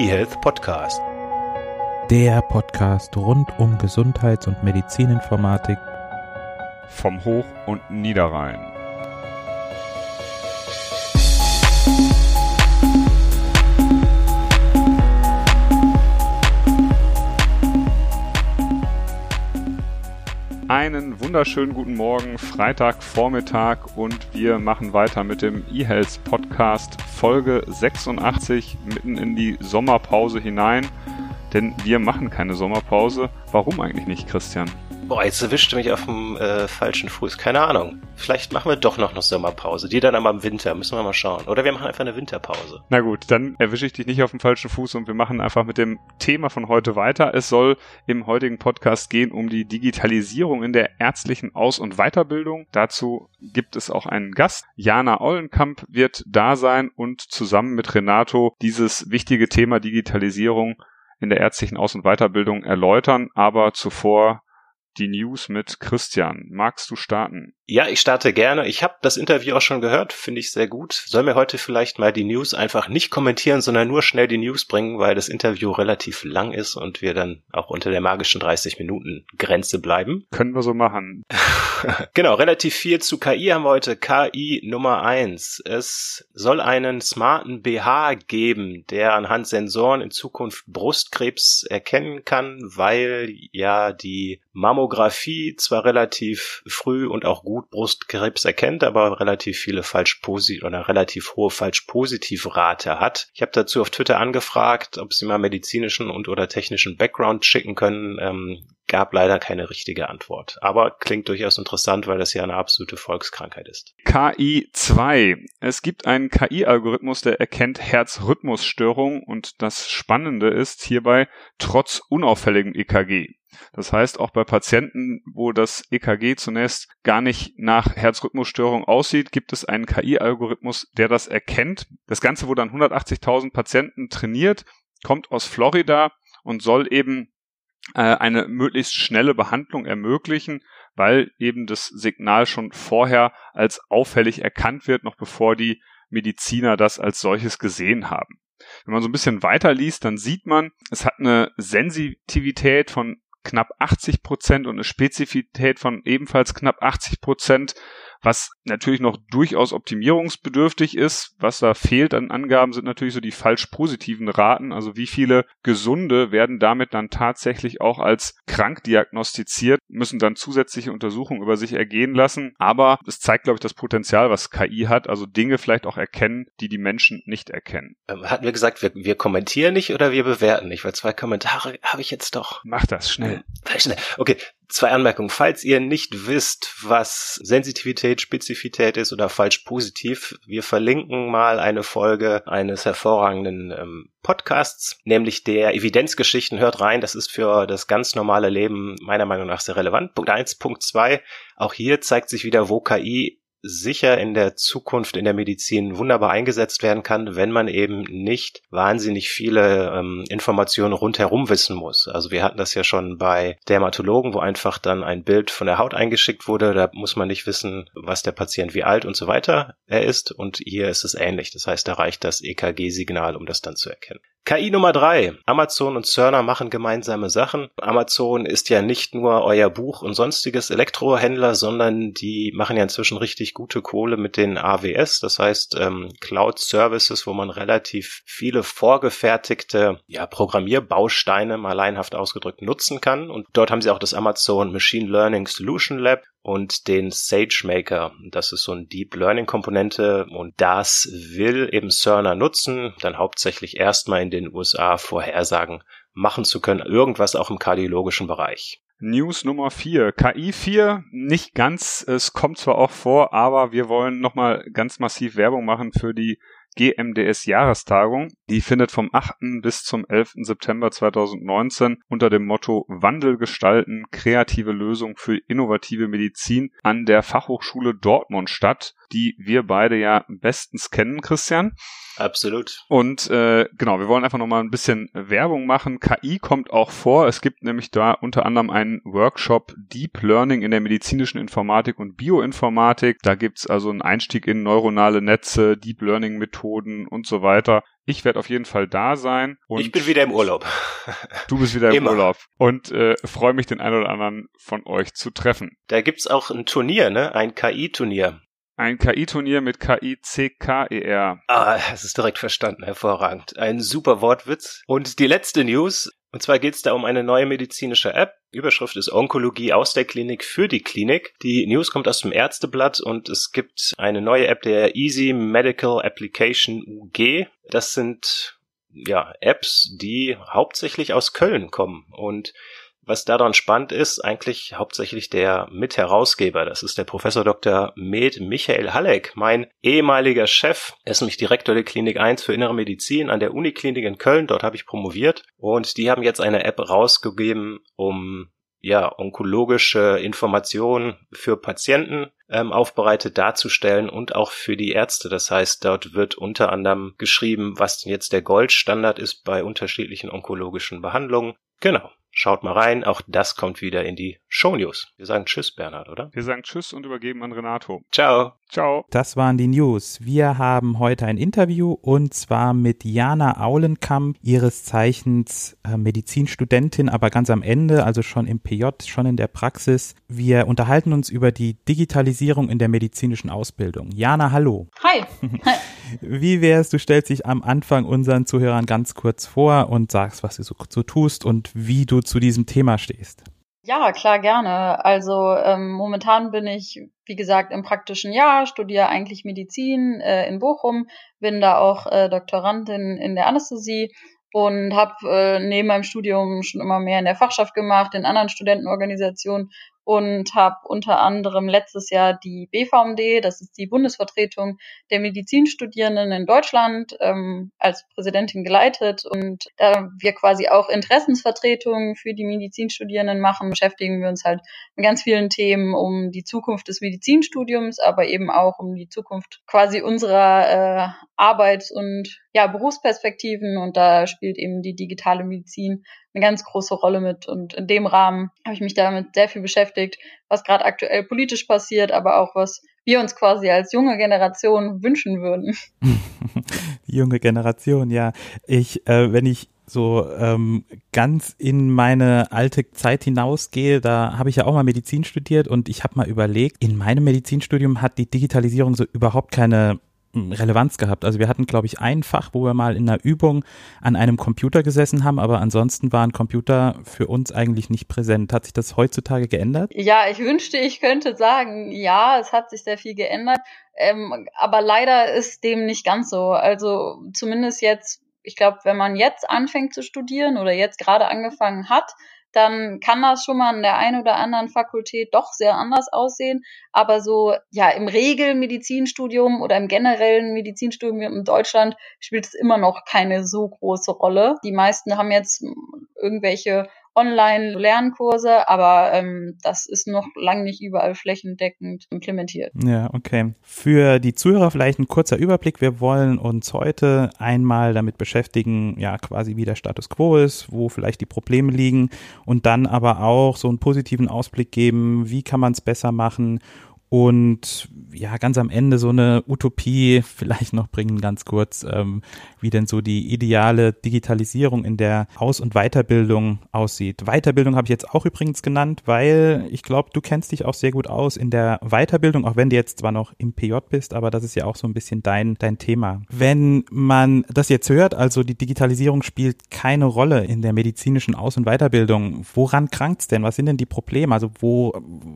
eHealth Podcast. Der Podcast rund um Gesundheits- und Medizininformatik vom Hoch- und Niederrhein. Einen wunderschönen guten Morgen, Freitagvormittag und wir machen weiter mit dem eHealth Podcast Folge 86 mitten in die Sommerpause hinein. Denn wir machen keine Sommerpause. Warum eigentlich nicht, Christian? Boah, jetzt erwischte mich auf dem äh, falschen Fuß. Keine Ahnung. Vielleicht machen wir doch noch eine Sommerpause. Die dann aber im Winter. Müssen wir mal schauen. Oder wir machen einfach eine Winterpause. Na gut, dann erwische ich dich nicht auf dem falschen Fuß und wir machen einfach mit dem Thema von heute weiter. Es soll im heutigen Podcast gehen um die Digitalisierung in der ärztlichen Aus- und Weiterbildung. Dazu gibt es auch einen Gast. Jana Ollenkamp wird da sein und zusammen mit Renato dieses wichtige Thema Digitalisierung in der ärztlichen Aus- und Weiterbildung erläutern. Aber zuvor die News mit Christian. Magst du starten? Ja, ich starte gerne. Ich habe das Interview auch schon gehört, finde ich sehr gut. Sollen wir heute vielleicht mal die News einfach nicht kommentieren, sondern nur schnell die News bringen, weil das Interview relativ lang ist und wir dann auch unter der magischen 30 Minuten Grenze bleiben. Können wir so machen. genau, relativ viel zu KI haben wir heute. KI Nummer eins. Es soll einen smarten BH geben, der anhand Sensoren in Zukunft Brustkrebs erkennen kann, weil ja die Mammographie zwar relativ früh und auch gut Brustkrebs erkennt, aber relativ viele falsch positiv oder relativ hohe falsch positive Rate hat. Ich habe dazu auf Twitter angefragt, ob sie mal medizinischen und oder technischen Background schicken können. Ähm, gab leider keine richtige Antwort. Aber klingt durchaus interessant, weil das ja eine absolute Volkskrankheit ist. KI 2. Es gibt einen KI-Algorithmus, der erkennt Herzrhythmusstörungen und das Spannende ist hierbei trotz unauffälligem EKG. Das heißt, auch bei Patienten, wo das EKG zunächst gar nicht nach Herzrhythmusstörung aussieht, gibt es einen KI-Algorithmus, der das erkennt. Das Ganze wurde an 180.000 Patienten trainiert, kommt aus Florida und soll eben eine möglichst schnelle Behandlung ermöglichen, weil eben das Signal schon vorher als auffällig erkannt wird, noch bevor die Mediziner das als solches gesehen haben. Wenn man so ein bisschen weiter liest, dann sieht man, es hat eine Sensitivität von knapp 80 Prozent und eine Spezifität von ebenfalls knapp 80 Prozent was natürlich noch durchaus optimierungsbedürftig ist, was da fehlt an Angaben, sind natürlich so die falsch positiven Raten. Also wie viele Gesunde werden damit dann tatsächlich auch als krank diagnostiziert, müssen dann zusätzliche Untersuchungen über sich ergehen lassen. Aber es zeigt, glaube ich, das Potenzial, was KI hat, also Dinge vielleicht auch erkennen, die die Menschen nicht erkennen. Ähm, hatten wir gesagt, wir, wir kommentieren nicht oder wir bewerten nicht? Weil zwei Kommentare habe ich jetzt doch. Mach das schnell. Schnell. Okay, Zwei Anmerkungen. Falls ihr nicht wisst, was Sensitivität, Spezifität ist oder falsch positiv, wir verlinken mal eine Folge eines hervorragenden ähm, Podcasts, nämlich der Evidenzgeschichten. Hört rein, das ist für das ganz normale Leben meiner Meinung nach sehr relevant. Punkt eins, Punkt zwei. Auch hier zeigt sich wieder, wo KI sicher in der Zukunft in der Medizin wunderbar eingesetzt werden kann, wenn man eben nicht wahnsinnig viele ähm, Informationen rundherum wissen muss. Also wir hatten das ja schon bei Dermatologen, wo einfach dann ein Bild von der Haut eingeschickt wurde. Da muss man nicht wissen, was der Patient, wie alt und so weiter er ist. Und hier ist es ähnlich. Das heißt, da reicht das EKG-Signal, um das dann zu erkennen. KI Nummer drei. Amazon und Cerner machen gemeinsame Sachen. Amazon ist ja nicht nur euer Buch und sonstiges Elektrohändler, sondern die machen ja inzwischen richtig gute Kohle mit den AWS, das heißt ähm, Cloud Services, wo man relativ viele vorgefertigte ja, Programmierbausteine mal laienhaft ausgedrückt nutzen kann. Und dort haben sie auch das Amazon Machine Learning Solution Lab und den SageMaker. Das ist so ein Deep Learning Komponente und das will eben Cerner nutzen, dann hauptsächlich erstmal in den USA Vorhersagen machen zu können, irgendwas auch im kardiologischen Bereich. News Nummer 4. KI 4, nicht ganz, es kommt zwar auch vor, aber wir wollen nochmal ganz massiv Werbung machen für die GMDS Jahrestagung. Die findet vom 8. bis zum 11. September 2019 unter dem Motto Wandel gestalten, kreative Lösung für innovative Medizin an der Fachhochschule Dortmund statt, die wir beide ja bestens kennen, Christian. Absolut. Und äh, genau, wir wollen einfach nochmal ein bisschen Werbung machen. KI kommt auch vor. Es gibt nämlich da unter anderem einen Workshop Deep Learning in der medizinischen Informatik und Bioinformatik. Da gibt's also einen Einstieg in neuronale Netze, Deep Learning Methoden und so weiter. Ich werde auf jeden Fall da sein. Und ich bin wieder im Urlaub. Du bist wieder im Immer. Urlaub und äh, freue mich, den einen oder anderen von euch zu treffen. Da gibt's auch ein Turnier, ne? Ein KI-Turnier. Ein KI-Turnier mit K-I-C-K-E-R. Ah, das ist direkt verstanden, hervorragend. Ein super Wortwitz. Und die letzte News, und zwar geht es da um eine neue medizinische App. Überschrift ist Onkologie aus der Klinik für die Klinik. Die News kommt aus dem Ärzteblatt und es gibt eine neue App der Easy Medical Application UG. Das sind ja Apps, die hauptsächlich aus Köln kommen und was daran spannend ist, eigentlich hauptsächlich der Mitherausgeber. Das ist der Professor Dr. Med Michael Halleck, mein ehemaliger Chef. Er ist nämlich Direktor der Klinik 1 für Innere Medizin an der Uniklinik in Köln. Dort habe ich promoviert. Und die haben jetzt eine App rausgegeben, um ja, onkologische Informationen für Patienten ähm, aufbereitet darzustellen und auch für die Ärzte. Das heißt, dort wird unter anderem geschrieben, was denn jetzt der Goldstandard ist bei unterschiedlichen onkologischen Behandlungen. Genau. Schaut mal rein, auch das kommt wieder in die Show News. Wir sagen Tschüss, Bernhard, oder? Wir sagen Tschüss und übergeben an Renato. Ciao. Ciao. Das waren die News. Wir haben heute ein Interview und zwar mit Jana Aulenkamp, ihres Zeichens äh, Medizinstudentin, aber ganz am Ende, also schon im PJ, schon in der Praxis. Wir unterhalten uns über die Digitalisierung in der medizinischen Ausbildung. Jana, hallo. Hi. Wie wär's, du stellst dich am Anfang unseren Zuhörern ganz kurz vor und sagst, was du so, so tust und wie du zu diesem Thema stehst. Ja, klar, gerne. Also ähm, momentan bin ich, wie gesagt, im praktischen Jahr, studiere eigentlich Medizin äh, in Bochum, bin da auch äh, Doktorandin in der Anästhesie und habe äh, neben meinem Studium schon immer mehr in der Fachschaft gemacht, in anderen Studentenorganisationen und habe unter anderem letztes Jahr die BVMD, das ist die Bundesvertretung der Medizinstudierenden in Deutschland, ähm, als Präsidentin geleitet. Und da wir quasi auch Interessensvertretungen für die Medizinstudierenden machen, beschäftigen wir uns halt mit ganz vielen Themen um die Zukunft des Medizinstudiums, aber eben auch um die Zukunft quasi unserer äh, Arbeits- und ja, Berufsperspektiven. Und da spielt eben die digitale Medizin eine ganz große Rolle mit. Und in dem Rahmen habe ich mich damit sehr viel beschäftigt, was gerade aktuell politisch passiert, aber auch was wir uns quasi als junge Generation wünschen würden. Die junge Generation, ja. Ich, äh, wenn ich so ähm, ganz in meine alte Zeit hinausgehe, da habe ich ja auch mal Medizin studiert und ich habe mal überlegt, in meinem Medizinstudium hat die Digitalisierung so überhaupt keine Relevanz gehabt. Also wir hatten, glaube ich, ein Fach, wo wir mal in einer Übung an einem Computer gesessen haben, aber ansonsten waren Computer für uns eigentlich nicht präsent. Hat sich das heutzutage geändert? Ja, ich wünschte, ich könnte sagen, ja, es hat sich sehr viel geändert. Ähm, aber leider ist dem nicht ganz so. Also zumindest jetzt, ich glaube, wenn man jetzt anfängt zu studieren oder jetzt gerade angefangen hat, dann kann das schon mal in der einen oder anderen Fakultät doch sehr anders aussehen. Aber so, ja, im Regelmedizinstudium oder im generellen Medizinstudium in Deutschland spielt es immer noch keine so große Rolle. Die meisten haben jetzt irgendwelche Online-Lernkurse, aber ähm, das ist noch lange nicht überall flächendeckend implementiert. Ja, okay. Für die Zuhörer vielleicht ein kurzer Überblick. Wir wollen uns heute einmal damit beschäftigen, ja, quasi wie der Status quo ist, wo vielleicht die Probleme liegen und dann aber auch so einen positiven Ausblick geben, wie kann man es besser machen und ja, ganz am Ende so eine Utopie vielleicht noch bringen, ganz kurz, ähm, wie denn so die ideale Digitalisierung in der Aus- und Weiterbildung aussieht. Weiterbildung habe ich jetzt auch übrigens genannt, weil ich glaube, du kennst dich auch sehr gut aus in der Weiterbildung, auch wenn du jetzt zwar noch im PJ bist, aber das ist ja auch so ein bisschen dein, dein Thema. Wenn man das jetzt hört, also die Digitalisierung spielt keine Rolle in der medizinischen Aus- und Weiterbildung, woran krankt's denn? Was sind denn die Probleme? Also wo,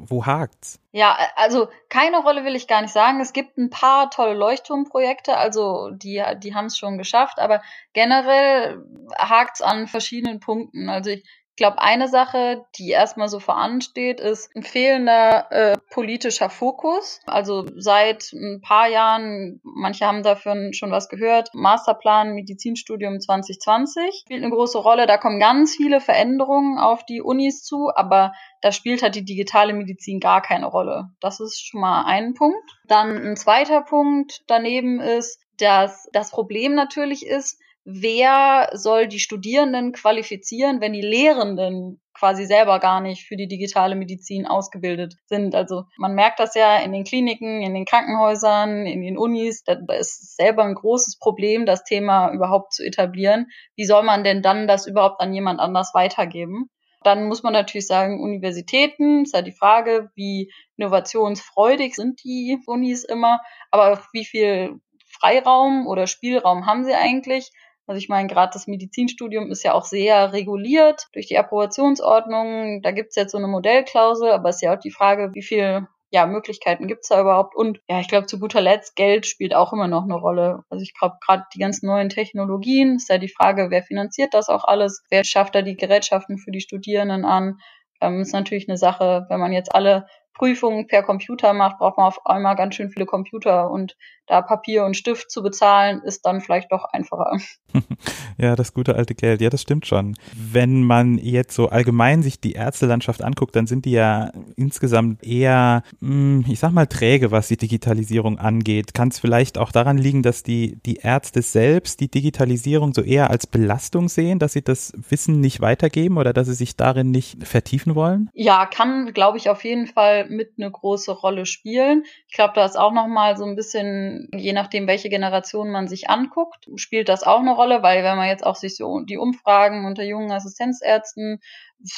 wo hakt's? Ja, also keine Rolle will ich gar nicht sagen. Es gibt ein paar tolle Leuchtturmprojekte, also die, die haben es schon geschafft, aber generell hakt es an verschiedenen Punkten. Also ich ich glaube, eine Sache, die erstmal so voransteht, ist ein fehlender äh, politischer Fokus. Also seit ein paar Jahren, manche haben dafür schon was gehört, Masterplan Medizinstudium 2020 spielt eine große Rolle. Da kommen ganz viele Veränderungen auf die Unis zu, aber da spielt halt die digitale Medizin gar keine Rolle. Das ist schon mal ein Punkt. Dann ein zweiter Punkt daneben ist, dass das Problem natürlich ist, wer soll die Studierenden qualifizieren, wenn die Lehrenden quasi selber gar nicht für die digitale Medizin ausgebildet sind. Also man merkt das ja in den Kliniken, in den Krankenhäusern, in den Unis. Da ist selber ein großes Problem, das Thema überhaupt zu etablieren. Wie soll man denn dann das überhaupt an jemand anders weitergeben? Dann muss man natürlich sagen, Universitäten, ist ja die Frage, wie innovationsfreudig sind die Unis immer, aber wie viel Freiraum oder Spielraum haben sie eigentlich? Also ich meine, gerade das Medizinstudium ist ja auch sehr reguliert durch die Approbationsordnung. Da gibt's jetzt so eine Modellklausel, aber es ist ja auch die Frage, wie viel ja, Möglichkeiten gibt's da überhaupt? Und ja, ich glaube, zu guter Letzt, Geld spielt auch immer noch eine Rolle. Also ich glaube, gerade die ganzen neuen Technologien, ist ja die Frage, wer finanziert das auch alles? Wer schafft da die Gerätschaften für die Studierenden an? Ähm, ist natürlich eine Sache, wenn man jetzt alle Prüfungen per Computer macht, braucht man auf einmal ganz schön viele Computer und da Papier und Stift zu bezahlen, ist dann vielleicht doch einfacher. ja, das gute alte Geld. Ja, das stimmt schon. Wenn man jetzt so allgemein sich die Ärztelandschaft anguckt, dann sind die ja insgesamt eher, hm, ich sag mal, träge, was die Digitalisierung angeht. Kann es vielleicht auch daran liegen, dass die, die Ärzte selbst die Digitalisierung so eher als Belastung sehen, dass sie das Wissen nicht weitergeben oder dass sie sich darin nicht vertiefen wollen? Ja, kann, glaube ich, auf jeden Fall mit eine große Rolle spielen. Ich glaube, da ist auch nochmal so ein bisschen je nachdem, welche Generation man sich anguckt, spielt das auch eine Rolle, weil wenn man jetzt auch sich so die Umfragen unter jungen Assistenzärzten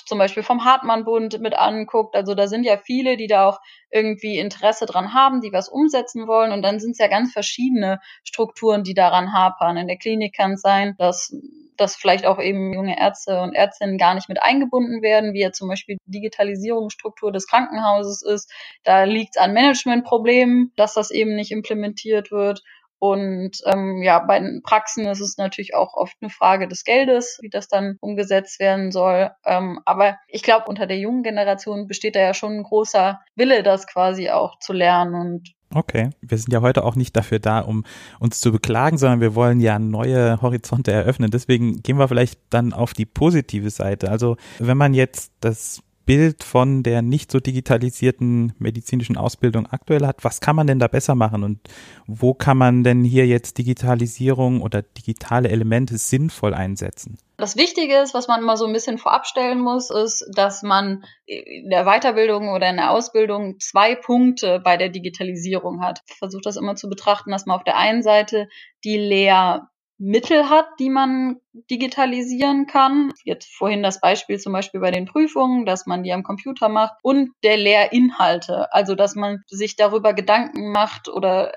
zum Beispiel vom Hartmann-Bund mit anguckt, also da sind ja viele, die da auch irgendwie Interesse dran haben, die was umsetzen wollen und dann sind es ja ganz verschiedene Strukturen, die daran hapern. In der Klinik kann es sein, dass dass vielleicht auch eben junge Ärzte und Ärztinnen gar nicht mit eingebunden werden, wie ja zum Beispiel die Digitalisierungsstruktur des Krankenhauses ist. Da liegt es an Managementproblemen, dass das eben nicht implementiert wird. Und ähm, ja, bei den Praxen ist es natürlich auch oft eine Frage des Geldes, wie das dann umgesetzt werden soll. Ähm, aber ich glaube, unter der jungen Generation besteht da ja schon ein großer Wille, das quasi auch zu lernen. Und Okay, wir sind ja heute auch nicht dafür da, um uns zu beklagen, sondern wir wollen ja neue Horizonte eröffnen. Deswegen gehen wir vielleicht dann auf die positive Seite. Also wenn man jetzt das Bild von der nicht so digitalisierten medizinischen Ausbildung aktuell hat, was kann man denn da besser machen und wo kann man denn hier jetzt Digitalisierung oder digitale Elemente sinnvoll einsetzen? Das Wichtige ist, was man immer so ein bisschen vorab stellen muss, ist, dass man in der Weiterbildung oder in der Ausbildung zwei Punkte bei der Digitalisierung hat. Ich versuche das immer zu betrachten, dass man auf der einen Seite die Lehr Mittel hat, die man digitalisieren kann. Jetzt vorhin das Beispiel zum Beispiel bei den Prüfungen, dass man die am Computer macht und der Lehrinhalte, also dass man sich darüber Gedanken macht oder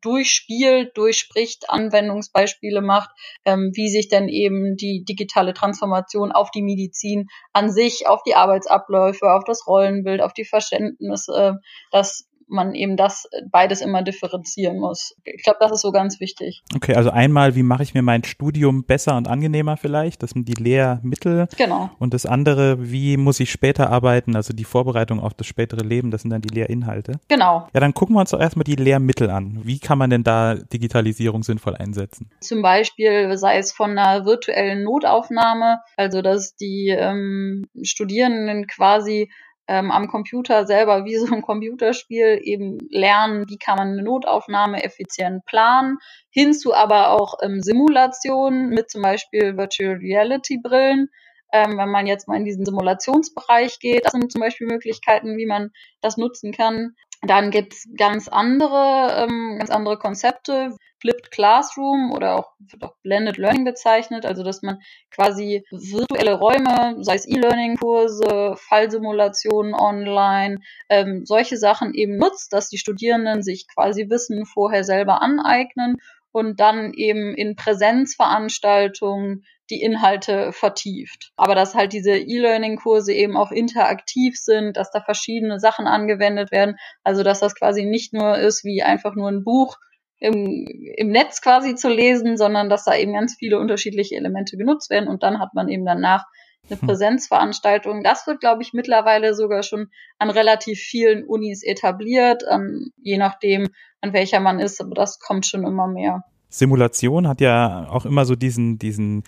durchspielt, durchspricht, Anwendungsbeispiele macht, ähm, wie sich denn eben die digitale Transformation auf die Medizin an sich, auf die Arbeitsabläufe, auf das Rollenbild, auf die Verständnisse, äh, das man eben das beides immer differenzieren muss. Ich glaube, das ist so ganz wichtig. Okay, also einmal, wie mache ich mir mein Studium besser und angenehmer vielleicht? Das sind die Lehrmittel. Genau. Und das andere, wie muss ich später arbeiten? Also die Vorbereitung auf das spätere Leben, das sind dann die Lehrinhalte. Genau. Ja, dann gucken wir uns doch erstmal die Lehrmittel an. Wie kann man denn da Digitalisierung sinnvoll einsetzen? Zum Beispiel sei es von einer virtuellen Notaufnahme, also dass die ähm, Studierenden quasi ähm, am Computer selber wie so ein Computerspiel eben lernen, wie kann man eine Notaufnahme effizient planen, hinzu aber auch ähm, Simulationen mit zum Beispiel Virtual Reality Brillen. Ähm, wenn man jetzt mal in diesen Simulationsbereich geht, das sind zum Beispiel Möglichkeiten, wie man das nutzen kann. Dann gibt's ganz andere, ähm, ganz andere Konzepte, Flipped Classroom oder auch, wird auch Blended Learning bezeichnet, also dass man quasi virtuelle Räume, sei es E-Learning-Kurse, Fallsimulationen online, ähm, solche Sachen eben nutzt, dass die Studierenden sich quasi Wissen vorher selber aneignen und dann eben in Präsenzveranstaltungen die Inhalte vertieft. Aber dass halt diese E-Learning-Kurse eben auch interaktiv sind, dass da verschiedene Sachen angewendet werden, also dass das quasi nicht nur ist wie einfach nur ein Buch, im, im Netz quasi zu lesen, sondern dass da eben ganz viele unterschiedliche Elemente genutzt werden und dann hat man eben danach eine hm. Präsenzveranstaltung. Das wird, glaube ich, mittlerweile sogar schon an relativ vielen Unis etabliert, ähm, je nachdem, an welcher man ist, aber das kommt schon immer mehr. Simulation hat ja auch immer so diesen, diesen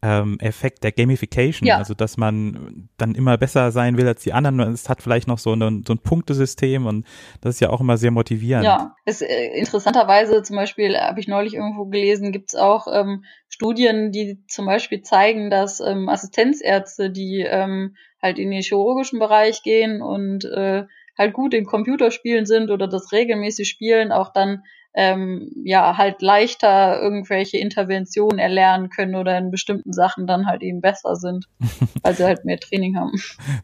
ähm, Effekt der Gamification, ja. also dass man dann immer besser sein will als die anderen. Es hat vielleicht noch so ein, so ein Punktesystem und das ist ja auch immer sehr motivierend. Ja, es, äh, interessanterweise zum Beispiel habe ich neulich irgendwo gelesen, gibt es auch ähm, Studien, die zum Beispiel zeigen, dass ähm, Assistenzärzte, die ähm, halt in den chirurgischen Bereich gehen und äh, halt gut in Computerspielen sind oder das regelmäßig spielen, auch dann ähm, ja halt leichter irgendwelche Interventionen erlernen können oder in bestimmten Sachen dann halt eben besser sind, weil sie halt mehr Training haben.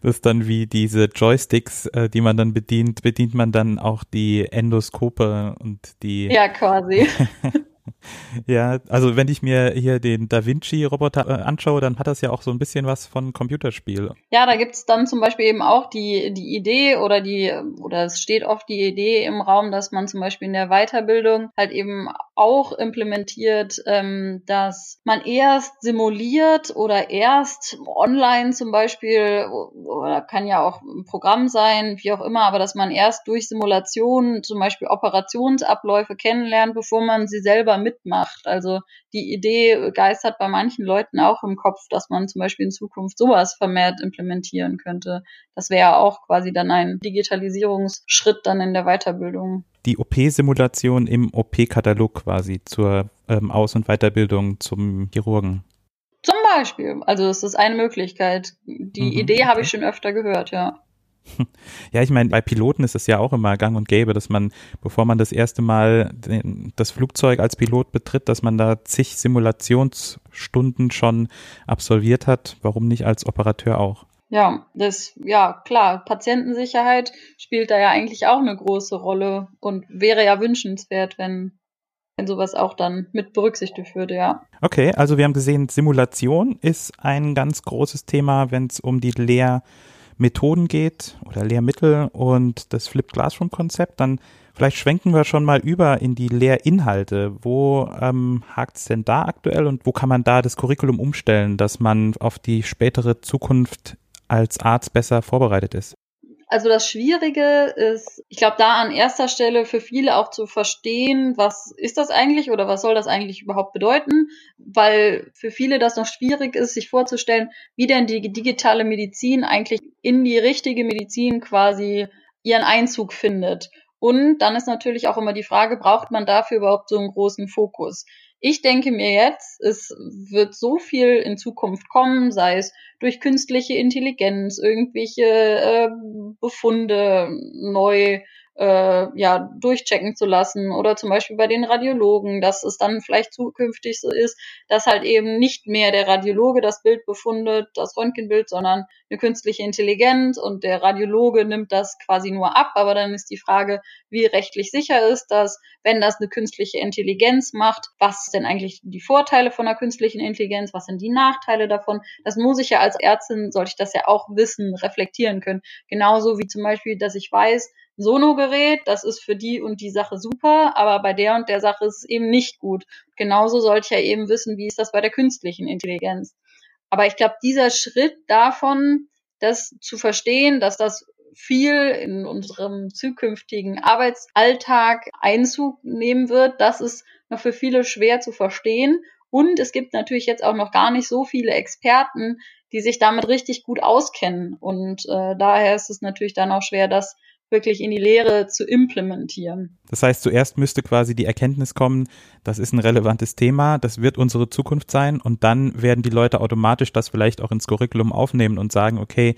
Das ist dann wie diese Joysticks, äh, die man dann bedient, bedient man dann auch die Endoskope und die. Ja, quasi. Ja, also wenn ich mir hier den Da Vinci-Roboter äh, anschaue, dann hat das ja auch so ein bisschen was von Computerspiel. Ja, da gibt's dann zum Beispiel eben auch die, die Idee oder die, oder es steht oft die Idee im Raum, dass man zum Beispiel in der Weiterbildung halt eben auch implementiert, ähm, dass man erst simuliert oder erst online zum Beispiel, oder kann ja auch ein Programm sein, wie auch immer, aber dass man erst durch Simulation zum Beispiel Operationsabläufe kennenlernt, bevor man sie selber mitmacht. Also die Idee geistert bei manchen Leuten auch im Kopf, dass man zum Beispiel in Zukunft sowas vermehrt implementieren könnte. Das wäre auch quasi dann ein Digitalisierungsschritt dann in der Weiterbildung. Die OP-Simulation im OP-Katalog quasi zur ähm, Aus- und Weiterbildung zum Chirurgen. Zum Beispiel. Also es ist eine Möglichkeit. Die mhm, Idee habe ich schon öfter gehört, ja. Ja, ich meine, bei Piloten ist es ja auch immer gang und gäbe, dass man, bevor man das erste Mal das Flugzeug als Pilot betritt, dass man da zig Simulationsstunden schon absolviert hat. Warum nicht als Operateur auch? Ja, das, ja, klar, Patientensicherheit spielt da ja eigentlich auch eine große Rolle und wäre ja wünschenswert, wenn, wenn sowas auch dann mit berücksichtigt würde, ja. Okay, also wir haben gesehen, Simulation ist ein ganz großes Thema, wenn es um die Lehr- Methoden geht oder Lehrmittel und das Flipped Classroom Konzept, dann vielleicht schwenken wir schon mal über in die Lehrinhalte. Wo ähm, hakt es denn da aktuell und wo kann man da das Curriculum umstellen, dass man auf die spätere Zukunft als Arzt besser vorbereitet ist? Also das Schwierige ist, ich glaube, da an erster Stelle für viele auch zu verstehen, was ist das eigentlich oder was soll das eigentlich überhaupt bedeuten, weil für viele das noch schwierig ist, sich vorzustellen, wie denn die digitale Medizin eigentlich in die richtige Medizin quasi ihren Einzug findet. Und dann ist natürlich auch immer die Frage, braucht man dafür überhaupt so einen großen Fokus? Ich denke mir jetzt, es wird so viel in Zukunft kommen, sei es durch künstliche Intelligenz, irgendwelche äh, Befunde neu äh, ja, durchchecken zu lassen. Oder zum Beispiel bei den Radiologen, dass es dann vielleicht zukünftig so ist, dass halt eben nicht mehr der Radiologe das Bild befundet, das Röntgenbild, sondern eine künstliche Intelligenz und der Radiologe nimmt das quasi nur ab, aber dann ist die Frage, wie rechtlich sicher ist das, wenn das eine künstliche Intelligenz macht, was denn eigentlich die Vorteile von einer künstlichen Intelligenz, was sind die Nachteile davon, das muss ich ja als Ärztin, sollte ich das ja auch wissen, reflektieren können. Genauso wie zum Beispiel, dass ich weiß, Sono-Gerät, das ist für die und die Sache super, aber bei der und der Sache ist es eben nicht gut. Genauso sollte ich ja eben wissen, wie ist das bei der künstlichen Intelligenz. Aber ich glaube, dieser Schritt davon, das zu verstehen, dass das viel in unserem zukünftigen Arbeitsalltag Einzug nehmen wird, das ist noch für viele schwer zu verstehen. Und es gibt natürlich jetzt auch noch gar nicht so viele Experten, die sich damit richtig gut auskennen. Und äh, daher ist es natürlich dann auch schwer, das wirklich in die Lehre zu implementieren. Das heißt, zuerst müsste quasi die Erkenntnis kommen, das ist ein relevantes Thema, das wird unsere Zukunft sein und dann werden die Leute automatisch das vielleicht auch ins Curriculum aufnehmen und sagen, okay,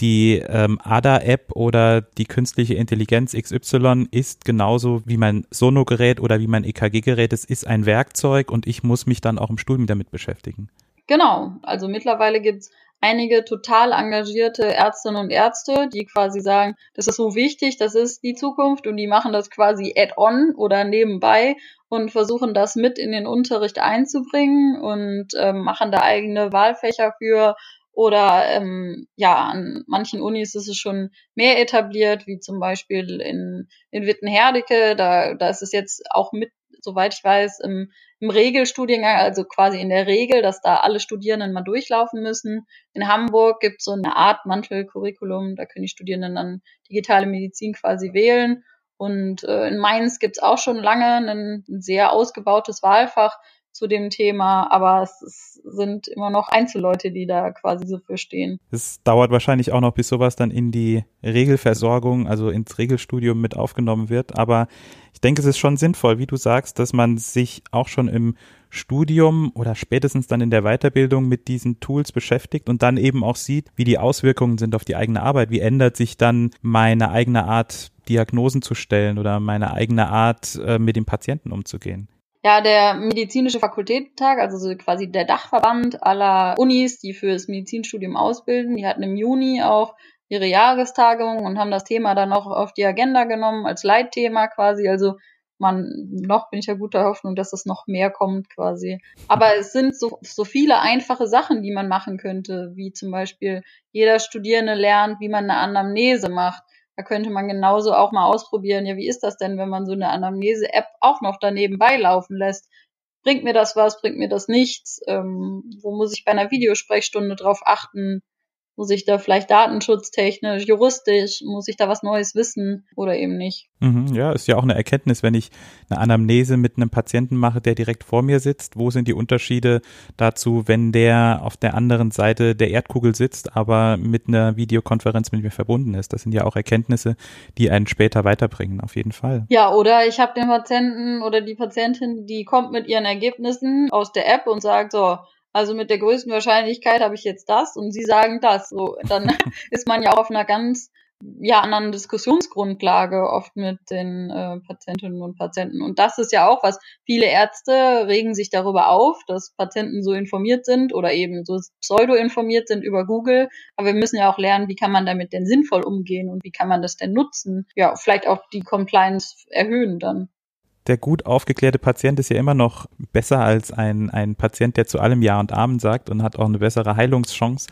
die ähm, ADA-App oder die künstliche Intelligenz XY ist genauso wie mein Sono-Gerät oder wie mein EKG-Gerät. Es ist ein Werkzeug und ich muss mich dann auch im Studium damit beschäftigen. Genau, also mittlerweile gibt's einige total engagierte Ärztinnen und Ärzte, die quasi sagen, das ist so wichtig, das ist die Zukunft und die machen das quasi add-on oder nebenbei und versuchen das mit in den Unterricht einzubringen und ähm, machen da eigene Wahlfächer für oder ähm, ja, an manchen Unis ist es schon mehr etabliert, wie zum Beispiel in, in Wittenherdecke, da, da ist es jetzt auch mit soweit ich weiß, im, im Regelstudiengang, also quasi in der Regel, dass da alle Studierenden mal durchlaufen müssen. In Hamburg gibt es so eine Art Mantelcurriculum, da können die Studierenden dann digitale Medizin quasi wählen. Und äh, in Mainz gibt es auch schon lange ein, ein sehr ausgebautes Wahlfach zu dem Thema, aber es, es sind immer noch Einzelleute, die da quasi so für stehen. Es dauert wahrscheinlich auch noch, bis sowas dann in die Regelversorgung, also ins Regelstudium mit aufgenommen wird, aber ich denke, es ist schon sinnvoll, wie du sagst, dass man sich auch schon im Studium oder spätestens dann in der Weiterbildung mit diesen Tools beschäftigt und dann eben auch sieht, wie die Auswirkungen sind auf die eigene Arbeit. Wie ändert sich dann meine eigene Art, Diagnosen zu stellen oder meine eigene Art, äh, mit dem Patienten umzugehen? Ja, der medizinische Fakultätentag, also so quasi der Dachverband aller Unis, die für das Medizinstudium ausbilden, die hatten im Juni auch ihre Jahrestagung und haben das Thema dann auch auf die Agenda genommen als Leitthema quasi. Also man, noch bin ich ja guter Hoffnung, dass es noch mehr kommt quasi. Aber es sind so, so viele einfache Sachen, die man machen könnte, wie zum Beispiel jeder Studierende lernt, wie man eine Anamnese macht. Da könnte man genauso auch mal ausprobieren, ja, wie ist das denn, wenn man so eine Anamnese-App auch noch daneben beilaufen lässt? Bringt mir das was, bringt mir das nichts? Ähm, wo muss ich bei einer Videosprechstunde drauf achten? Muss ich da vielleicht datenschutztechnisch, juristisch, muss ich da was Neues wissen oder eben nicht? Mhm, ja, ist ja auch eine Erkenntnis, wenn ich eine Anamnese mit einem Patienten mache, der direkt vor mir sitzt. Wo sind die Unterschiede dazu, wenn der auf der anderen Seite der Erdkugel sitzt, aber mit einer Videokonferenz mit mir verbunden ist? Das sind ja auch Erkenntnisse, die einen später weiterbringen, auf jeden Fall. Ja, oder ich habe den Patienten oder die Patientin, die kommt mit ihren Ergebnissen aus der App und sagt so, also mit der größten Wahrscheinlichkeit habe ich jetzt das und sie sagen das. So, dann ist man ja auch auf einer ganz ja, anderen Diskussionsgrundlage oft mit den äh, Patientinnen und Patienten. Und das ist ja auch was. Viele Ärzte regen sich darüber auf, dass Patienten so informiert sind oder eben so pseudo-informiert sind über Google. Aber wir müssen ja auch lernen, wie kann man damit denn sinnvoll umgehen und wie kann man das denn nutzen? Ja, vielleicht auch die Compliance erhöhen dann der gut aufgeklärte Patient ist ja immer noch besser als ein, ein Patient, der zu allem Ja und Amen sagt und hat auch eine bessere Heilungschance.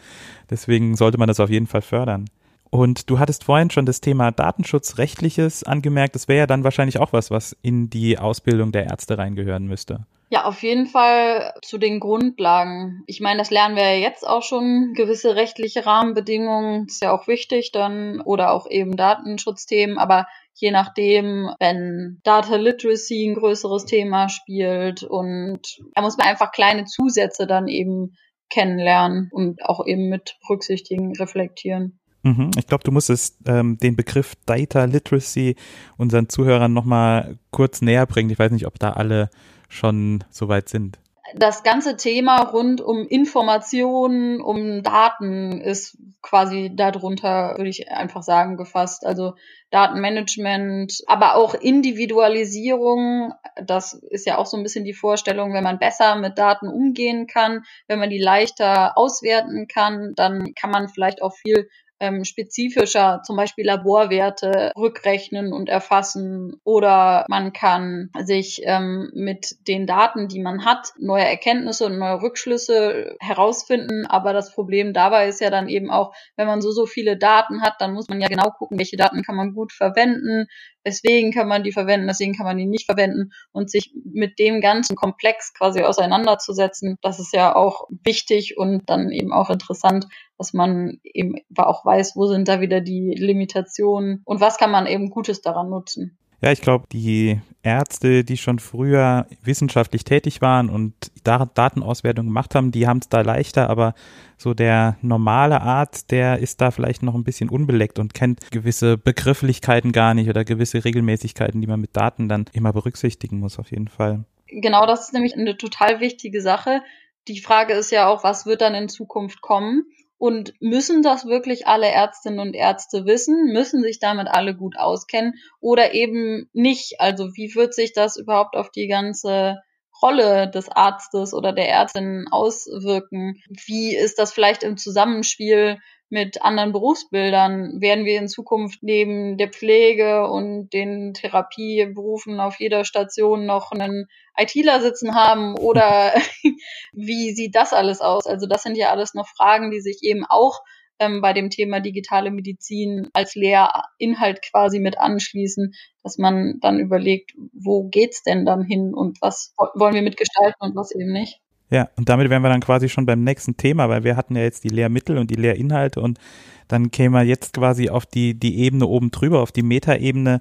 Deswegen sollte man das auf jeden Fall fördern. Und du hattest vorhin schon das Thema Datenschutzrechtliches angemerkt. Das wäre ja dann wahrscheinlich auch was, was in die Ausbildung der Ärzte reingehören müsste. Ja, auf jeden Fall zu den Grundlagen. Ich meine, das lernen wir ja jetzt auch schon. Gewisse rechtliche Rahmenbedingungen ist ja auch wichtig dann oder auch eben Datenschutzthemen. Aber je nachdem, wenn Data Literacy ein größeres Thema spielt und da muss man einfach kleine Zusätze dann eben kennenlernen und auch eben mit berücksichtigen, reflektieren. Mhm. Ich glaube, du musstest ähm, den Begriff Data Literacy unseren Zuhörern nochmal kurz näher bringen. Ich weiß nicht, ob da alle schon soweit sind das ganze Thema rund um Informationen, um Daten ist quasi darunter, würde ich einfach sagen, gefasst. Also Datenmanagement, aber auch Individualisierung. Das ist ja auch so ein bisschen die Vorstellung, wenn man besser mit Daten umgehen kann, wenn man die leichter auswerten kann, dann kann man vielleicht auch viel ähm, spezifischer zum Beispiel Laborwerte rückrechnen und erfassen oder man kann sich ähm, mit den Daten, die man hat, neue Erkenntnisse und neue Rückschlüsse herausfinden. Aber das Problem dabei ist ja dann eben auch, wenn man so, so viele Daten hat, dann muss man ja genau gucken, welche Daten kann man gut verwenden, weswegen kann man die verwenden, deswegen kann man die nicht verwenden und sich mit dem ganzen Komplex quasi auseinanderzusetzen, das ist ja auch wichtig und dann eben auch interessant, dass man eben auch weiß, wo sind da wieder die Limitationen und was kann man eben Gutes daran nutzen. Ja, ich glaube, die Ärzte, die schon früher wissenschaftlich tätig waren und Datenauswertung gemacht haben, die haben es da leichter, aber so der normale Arzt, der ist da vielleicht noch ein bisschen unbeleckt und kennt gewisse Begrifflichkeiten gar nicht oder gewisse Regelmäßigkeiten, die man mit Daten dann immer berücksichtigen muss, auf jeden Fall. Genau, das ist nämlich eine total wichtige Sache. Die Frage ist ja auch, was wird dann in Zukunft kommen? Und müssen das wirklich alle Ärztinnen und Ärzte wissen? Müssen sich damit alle gut auskennen oder eben nicht? Also wie wird sich das überhaupt auf die ganze Rolle des Arztes oder der Ärztin auswirken? Wie ist das vielleicht im Zusammenspiel mit anderen Berufsbildern? Werden wir in Zukunft neben der Pflege und den Therapieberufen auf jeder Station noch einen ITler sitzen haben oder wie sieht das alles aus? Also das sind ja alles noch Fragen, die sich eben auch ähm, bei dem Thema digitale Medizin als Lehrinhalt quasi mit anschließen, dass man dann überlegt, wo geht's denn dann hin und was wollen wir mitgestalten und was eben nicht. Ja, und damit wären wir dann quasi schon beim nächsten Thema, weil wir hatten ja jetzt die Lehrmittel und die Lehrinhalte und dann kämen wir jetzt quasi auf die, die Ebene oben drüber, auf die Metaebene,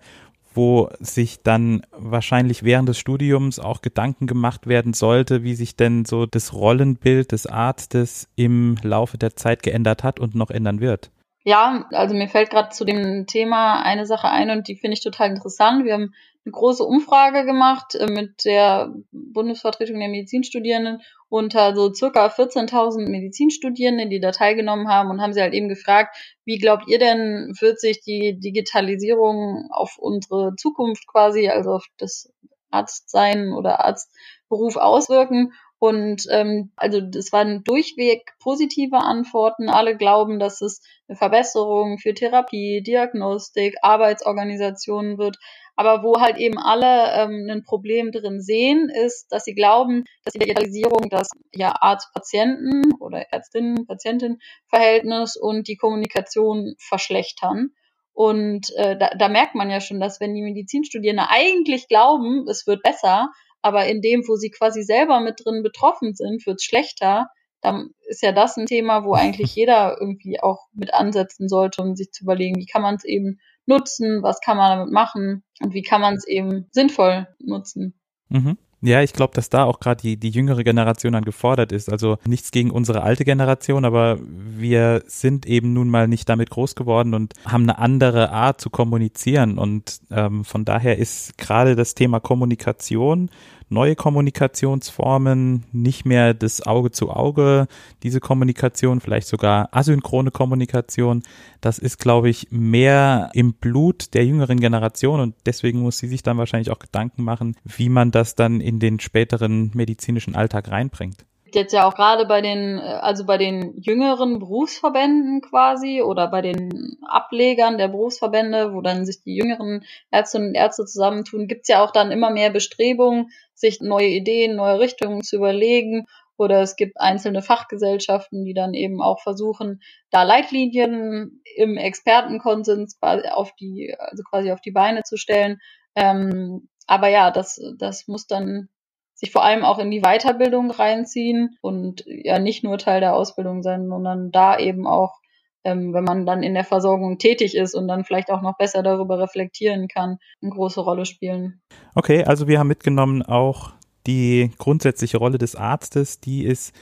wo sich dann wahrscheinlich während des Studiums auch Gedanken gemacht werden sollte, wie sich denn so das Rollenbild des Arztes im Laufe der Zeit geändert hat und noch ändern wird. Ja, also mir fällt gerade zu dem Thema eine Sache ein und die finde ich total interessant. Wir haben eine große Umfrage gemacht äh, mit der Bundesvertretung der Medizinstudierenden unter so circa 14.000 Medizinstudierenden, die da teilgenommen haben und haben sie halt eben gefragt, wie glaubt ihr denn, wird sich die Digitalisierung auf unsere Zukunft quasi, also auf das Arztsein oder Arztberuf auswirken? Und ähm, also das waren durchweg positive Antworten. Alle glauben, dass es eine Verbesserung für Therapie, Diagnostik, Arbeitsorganisation wird. Aber wo halt eben alle ähm, ein Problem drin sehen, ist, dass sie glauben, dass die Digitalisierung das ja Arzt-Patienten oder Ärztin-Patientin-Verhältnis und die Kommunikation verschlechtern. Und äh, da, da merkt man ja schon, dass wenn die Medizinstudierenden eigentlich glauben, es wird besser, aber in dem, wo sie quasi selber mit drin betroffen sind, wird es schlechter, dann ist ja das ein Thema, wo eigentlich jeder irgendwie auch mit ansetzen sollte, um sich zu überlegen, wie kann man es eben nutzen, was kann man damit machen und wie kann man es eben sinnvoll nutzen. Mhm. Ja, ich glaube, dass da auch gerade die, die jüngere Generation dann gefordert ist. Also nichts gegen unsere alte Generation, aber wir sind eben nun mal nicht damit groß geworden und haben eine andere Art zu kommunizieren. Und ähm, von daher ist gerade das Thema Kommunikation neue Kommunikationsformen, nicht mehr das Auge zu Auge, diese Kommunikation, vielleicht sogar asynchrone Kommunikation. Das ist, glaube ich, mehr im Blut der jüngeren Generation und deswegen muss sie sich dann wahrscheinlich auch Gedanken machen, wie man das dann in den späteren medizinischen Alltag reinbringt jetzt ja auch gerade bei den, also bei den jüngeren Berufsverbänden quasi oder bei den Ablegern der Berufsverbände, wo dann sich die jüngeren Ärztinnen und Ärzte zusammentun, gibt's ja auch dann immer mehr Bestrebungen, sich neue Ideen, neue Richtungen zu überlegen. Oder es gibt einzelne Fachgesellschaften, die dann eben auch versuchen, da Leitlinien im Expertenkonsens quasi auf die, also quasi auf die Beine zu stellen. Ähm, aber ja, das, das muss dann sich vor allem auch in die Weiterbildung reinziehen und ja nicht nur Teil der Ausbildung sein, sondern da eben auch, ähm, wenn man dann in der Versorgung tätig ist und dann vielleicht auch noch besser darüber reflektieren kann, eine große Rolle spielen. Okay, also wir haben mitgenommen auch die grundsätzliche Rolle des Arztes, die ist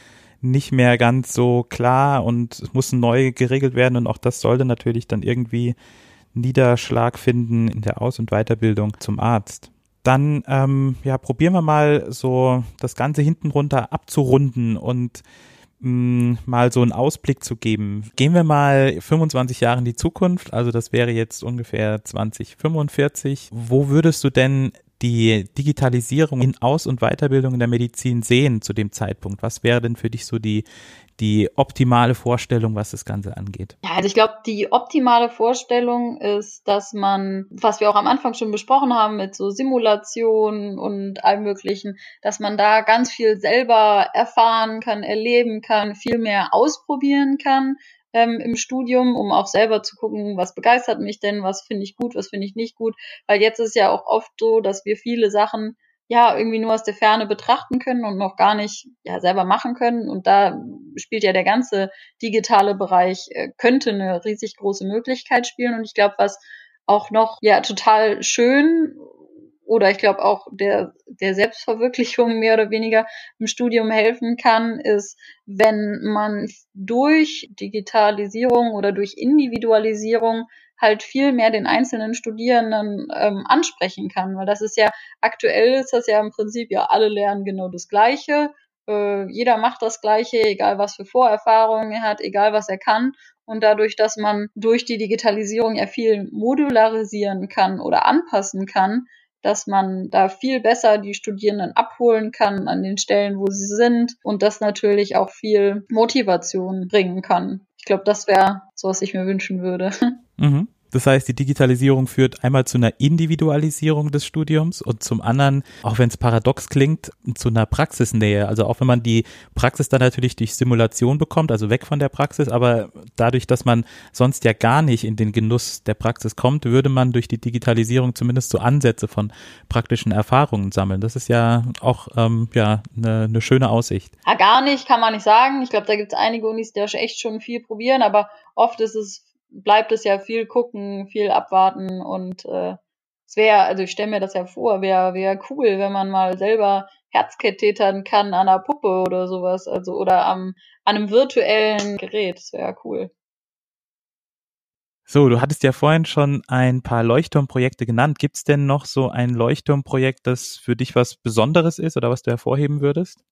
nicht mehr ganz so klar und muss neu geregelt werden und auch das sollte natürlich dann irgendwie Niederschlag finden in der Aus- und Weiterbildung zum Arzt dann ähm, ja, probieren wir mal so das Ganze hinten runter abzurunden und mal so einen Ausblick zu geben. Gehen wir mal 25 Jahre in die Zukunft, also das wäre jetzt ungefähr 2045. Wo würdest du denn die Digitalisierung in Aus- und Weiterbildung in der Medizin sehen zu dem Zeitpunkt? Was wäre denn für dich so die, die optimale Vorstellung, was das Ganze angeht? Ja, also ich glaube, die optimale Vorstellung ist, dass man, was wir auch am Anfang schon besprochen haben mit so Simulationen und allem Möglichen, dass man da ganz viel selber erfahren kann, erleben kann, viel mehr ausprobieren kann, ähm, im Studium, um auch selber zu gucken, was begeistert mich denn, was finde ich gut, was finde ich nicht gut. Weil jetzt ist ja auch oft so, dass wir viele Sachen ja irgendwie nur aus der Ferne betrachten können und noch gar nicht ja selber machen können. Und da spielt ja der ganze digitale Bereich, äh, könnte eine riesig große Möglichkeit spielen. Und ich glaube, was auch noch ja total schön oder ich glaube auch der, der Selbstverwirklichung mehr oder weniger im Studium helfen kann, ist, wenn man durch Digitalisierung oder durch Individualisierung halt viel mehr den einzelnen Studierenden ähm, ansprechen kann. Weil das ist ja, aktuell ist das ja im Prinzip, ja, alle lernen genau das Gleiche. Äh, jeder macht das Gleiche, egal was für Vorerfahrungen er hat, egal was er kann. Und dadurch, dass man durch die Digitalisierung ja viel modularisieren kann oder anpassen kann, dass man da viel besser die Studierenden abholen kann an den Stellen, wo sie sind und das natürlich auch viel Motivation bringen kann. Ich glaube, das wäre so, was ich mir wünschen würde. Mhm. Das heißt, die Digitalisierung führt einmal zu einer Individualisierung des Studiums und zum anderen, auch wenn es paradox klingt, zu einer Praxisnähe. Also auch wenn man die Praxis dann natürlich durch Simulation bekommt, also weg von der Praxis, aber dadurch, dass man sonst ja gar nicht in den Genuss der Praxis kommt, würde man durch die Digitalisierung zumindest so Ansätze von praktischen Erfahrungen sammeln. Das ist ja auch ähm, ja eine, eine schöne Aussicht. Ja, gar nicht, kann man nicht sagen. Ich glaube, da gibt es einige Unis, die echt schon viel probieren, aber oft ist es bleibt es ja viel gucken, viel abwarten und äh, es wäre, also ich stelle mir das ja vor, wäre wär cool, wenn man mal selber Herzkettetern kann an einer Puppe oder sowas, also oder am, an einem virtuellen Gerät. Das wäre cool. So, du hattest ja vorhin schon ein paar Leuchtturmprojekte genannt. Gibt es denn noch so ein Leuchtturmprojekt, das für dich was Besonderes ist oder was du hervorheben würdest?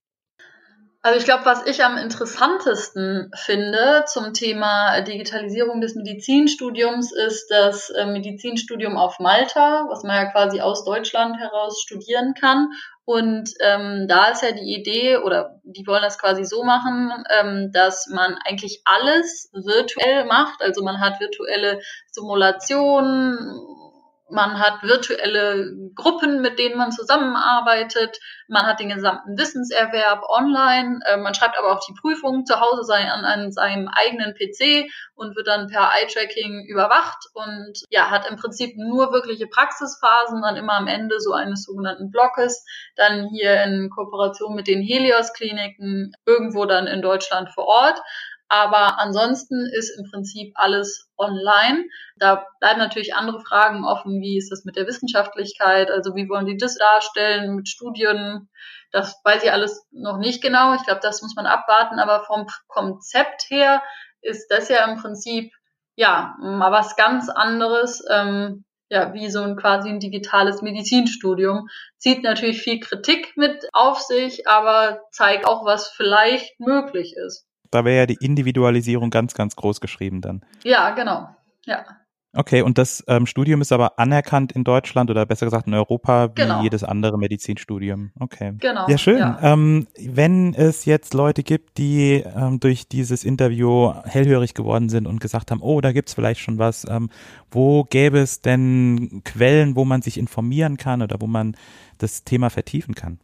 Also ich glaube, was ich am interessantesten finde zum Thema Digitalisierung des Medizinstudiums ist das äh, Medizinstudium auf Malta, was man ja quasi aus Deutschland heraus studieren kann. Und ähm, da ist ja die Idee, oder die wollen das quasi so machen, ähm, dass man eigentlich alles virtuell macht. Also man hat virtuelle Simulationen, man hat virtuelle Gruppen, mit denen man zusammenarbeitet, man hat den gesamten Wissenserwerb online, äh, man schreibt aber auch die Prüfung zu Hause sein, an, an seinem eigenen PC und wird dann per Eye-Tracking überwacht und ja, hat im Prinzip nur wirkliche Praxisphasen, dann immer am Ende so eines sogenannten Blockes, dann hier in Kooperation mit den Helios-Kliniken irgendwo dann in Deutschland vor Ort. Aber ansonsten ist im Prinzip alles online. Da bleiben natürlich andere Fragen offen. Wie ist das mit der Wissenschaftlichkeit? Also wie wollen die das darstellen mit Studien? Das weiß ich alles noch nicht genau. Ich glaube, das muss man abwarten. Aber vom Konzept her ist das ja im Prinzip ja mal was ganz anderes. Ähm, ja, wie so ein quasi ein digitales Medizinstudium. Zieht natürlich viel Kritik mit auf sich, aber zeigt auch, was vielleicht möglich ist. Da wäre ja die Individualisierung ganz, ganz groß geschrieben dann. Ja, genau. Ja. Okay, und das ähm, Studium ist aber anerkannt in Deutschland oder besser gesagt in Europa wie genau. jedes andere Medizinstudium. Okay. Genau. Ja, schön. Ja. Ähm, wenn es jetzt Leute gibt, die ähm, durch dieses Interview hellhörig geworden sind und gesagt haben, oh, da gibt's vielleicht schon was, ähm, wo gäbe es denn Quellen, wo man sich informieren kann oder wo man das Thema vertiefen kann?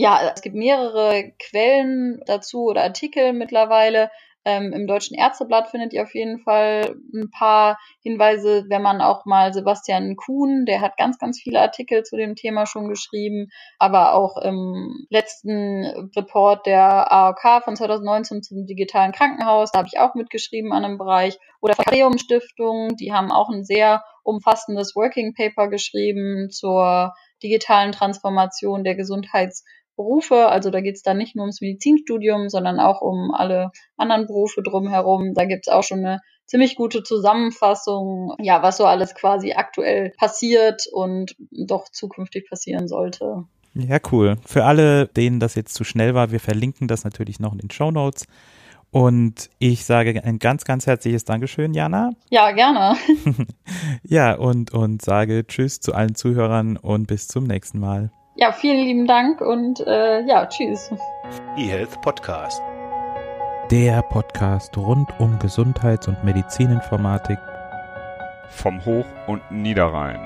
Ja, es gibt mehrere Quellen dazu oder Artikel mittlerweile. Ähm, Im Deutschen Ärzteblatt findet ihr auf jeden Fall ein paar Hinweise, wenn man auch mal Sebastian Kuhn, der hat ganz, ganz viele Artikel zu dem Thema schon geschrieben, aber auch im letzten Report der AOK von 2019 zum digitalen Krankenhaus, da habe ich auch mitgeschrieben an einem Bereich, oder Freum Stiftung, die haben auch ein sehr umfassendes Working Paper geschrieben zur digitalen Transformation der Gesundheits- Berufe. Also da geht es dann nicht nur ums Medizinstudium, sondern auch um alle anderen Berufe drumherum. Da gibt es auch schon eine ziemlich gute Zusammenfassung, ja, was so alles quasi aktuell passiert und doch zukünftig passieren sollte. Ja, cool. Für alle, denen das jetzt zu schnell war, wir verlinken das natürlich noch in den Show Notes. Und ich sage ein ganz, ganz herzliches Dankeschön, Jana. Ja, gerne. ja, und, und sage Tschüss zu allen Zuhörern und bis zum nächsten Mal. Ja, vielen lieben Dank und äh, ja, tschüss. eHealth Podcast. Der Podcast rund um Gesundheits- und Medizininformatik vom Hoch- und Niederrhein.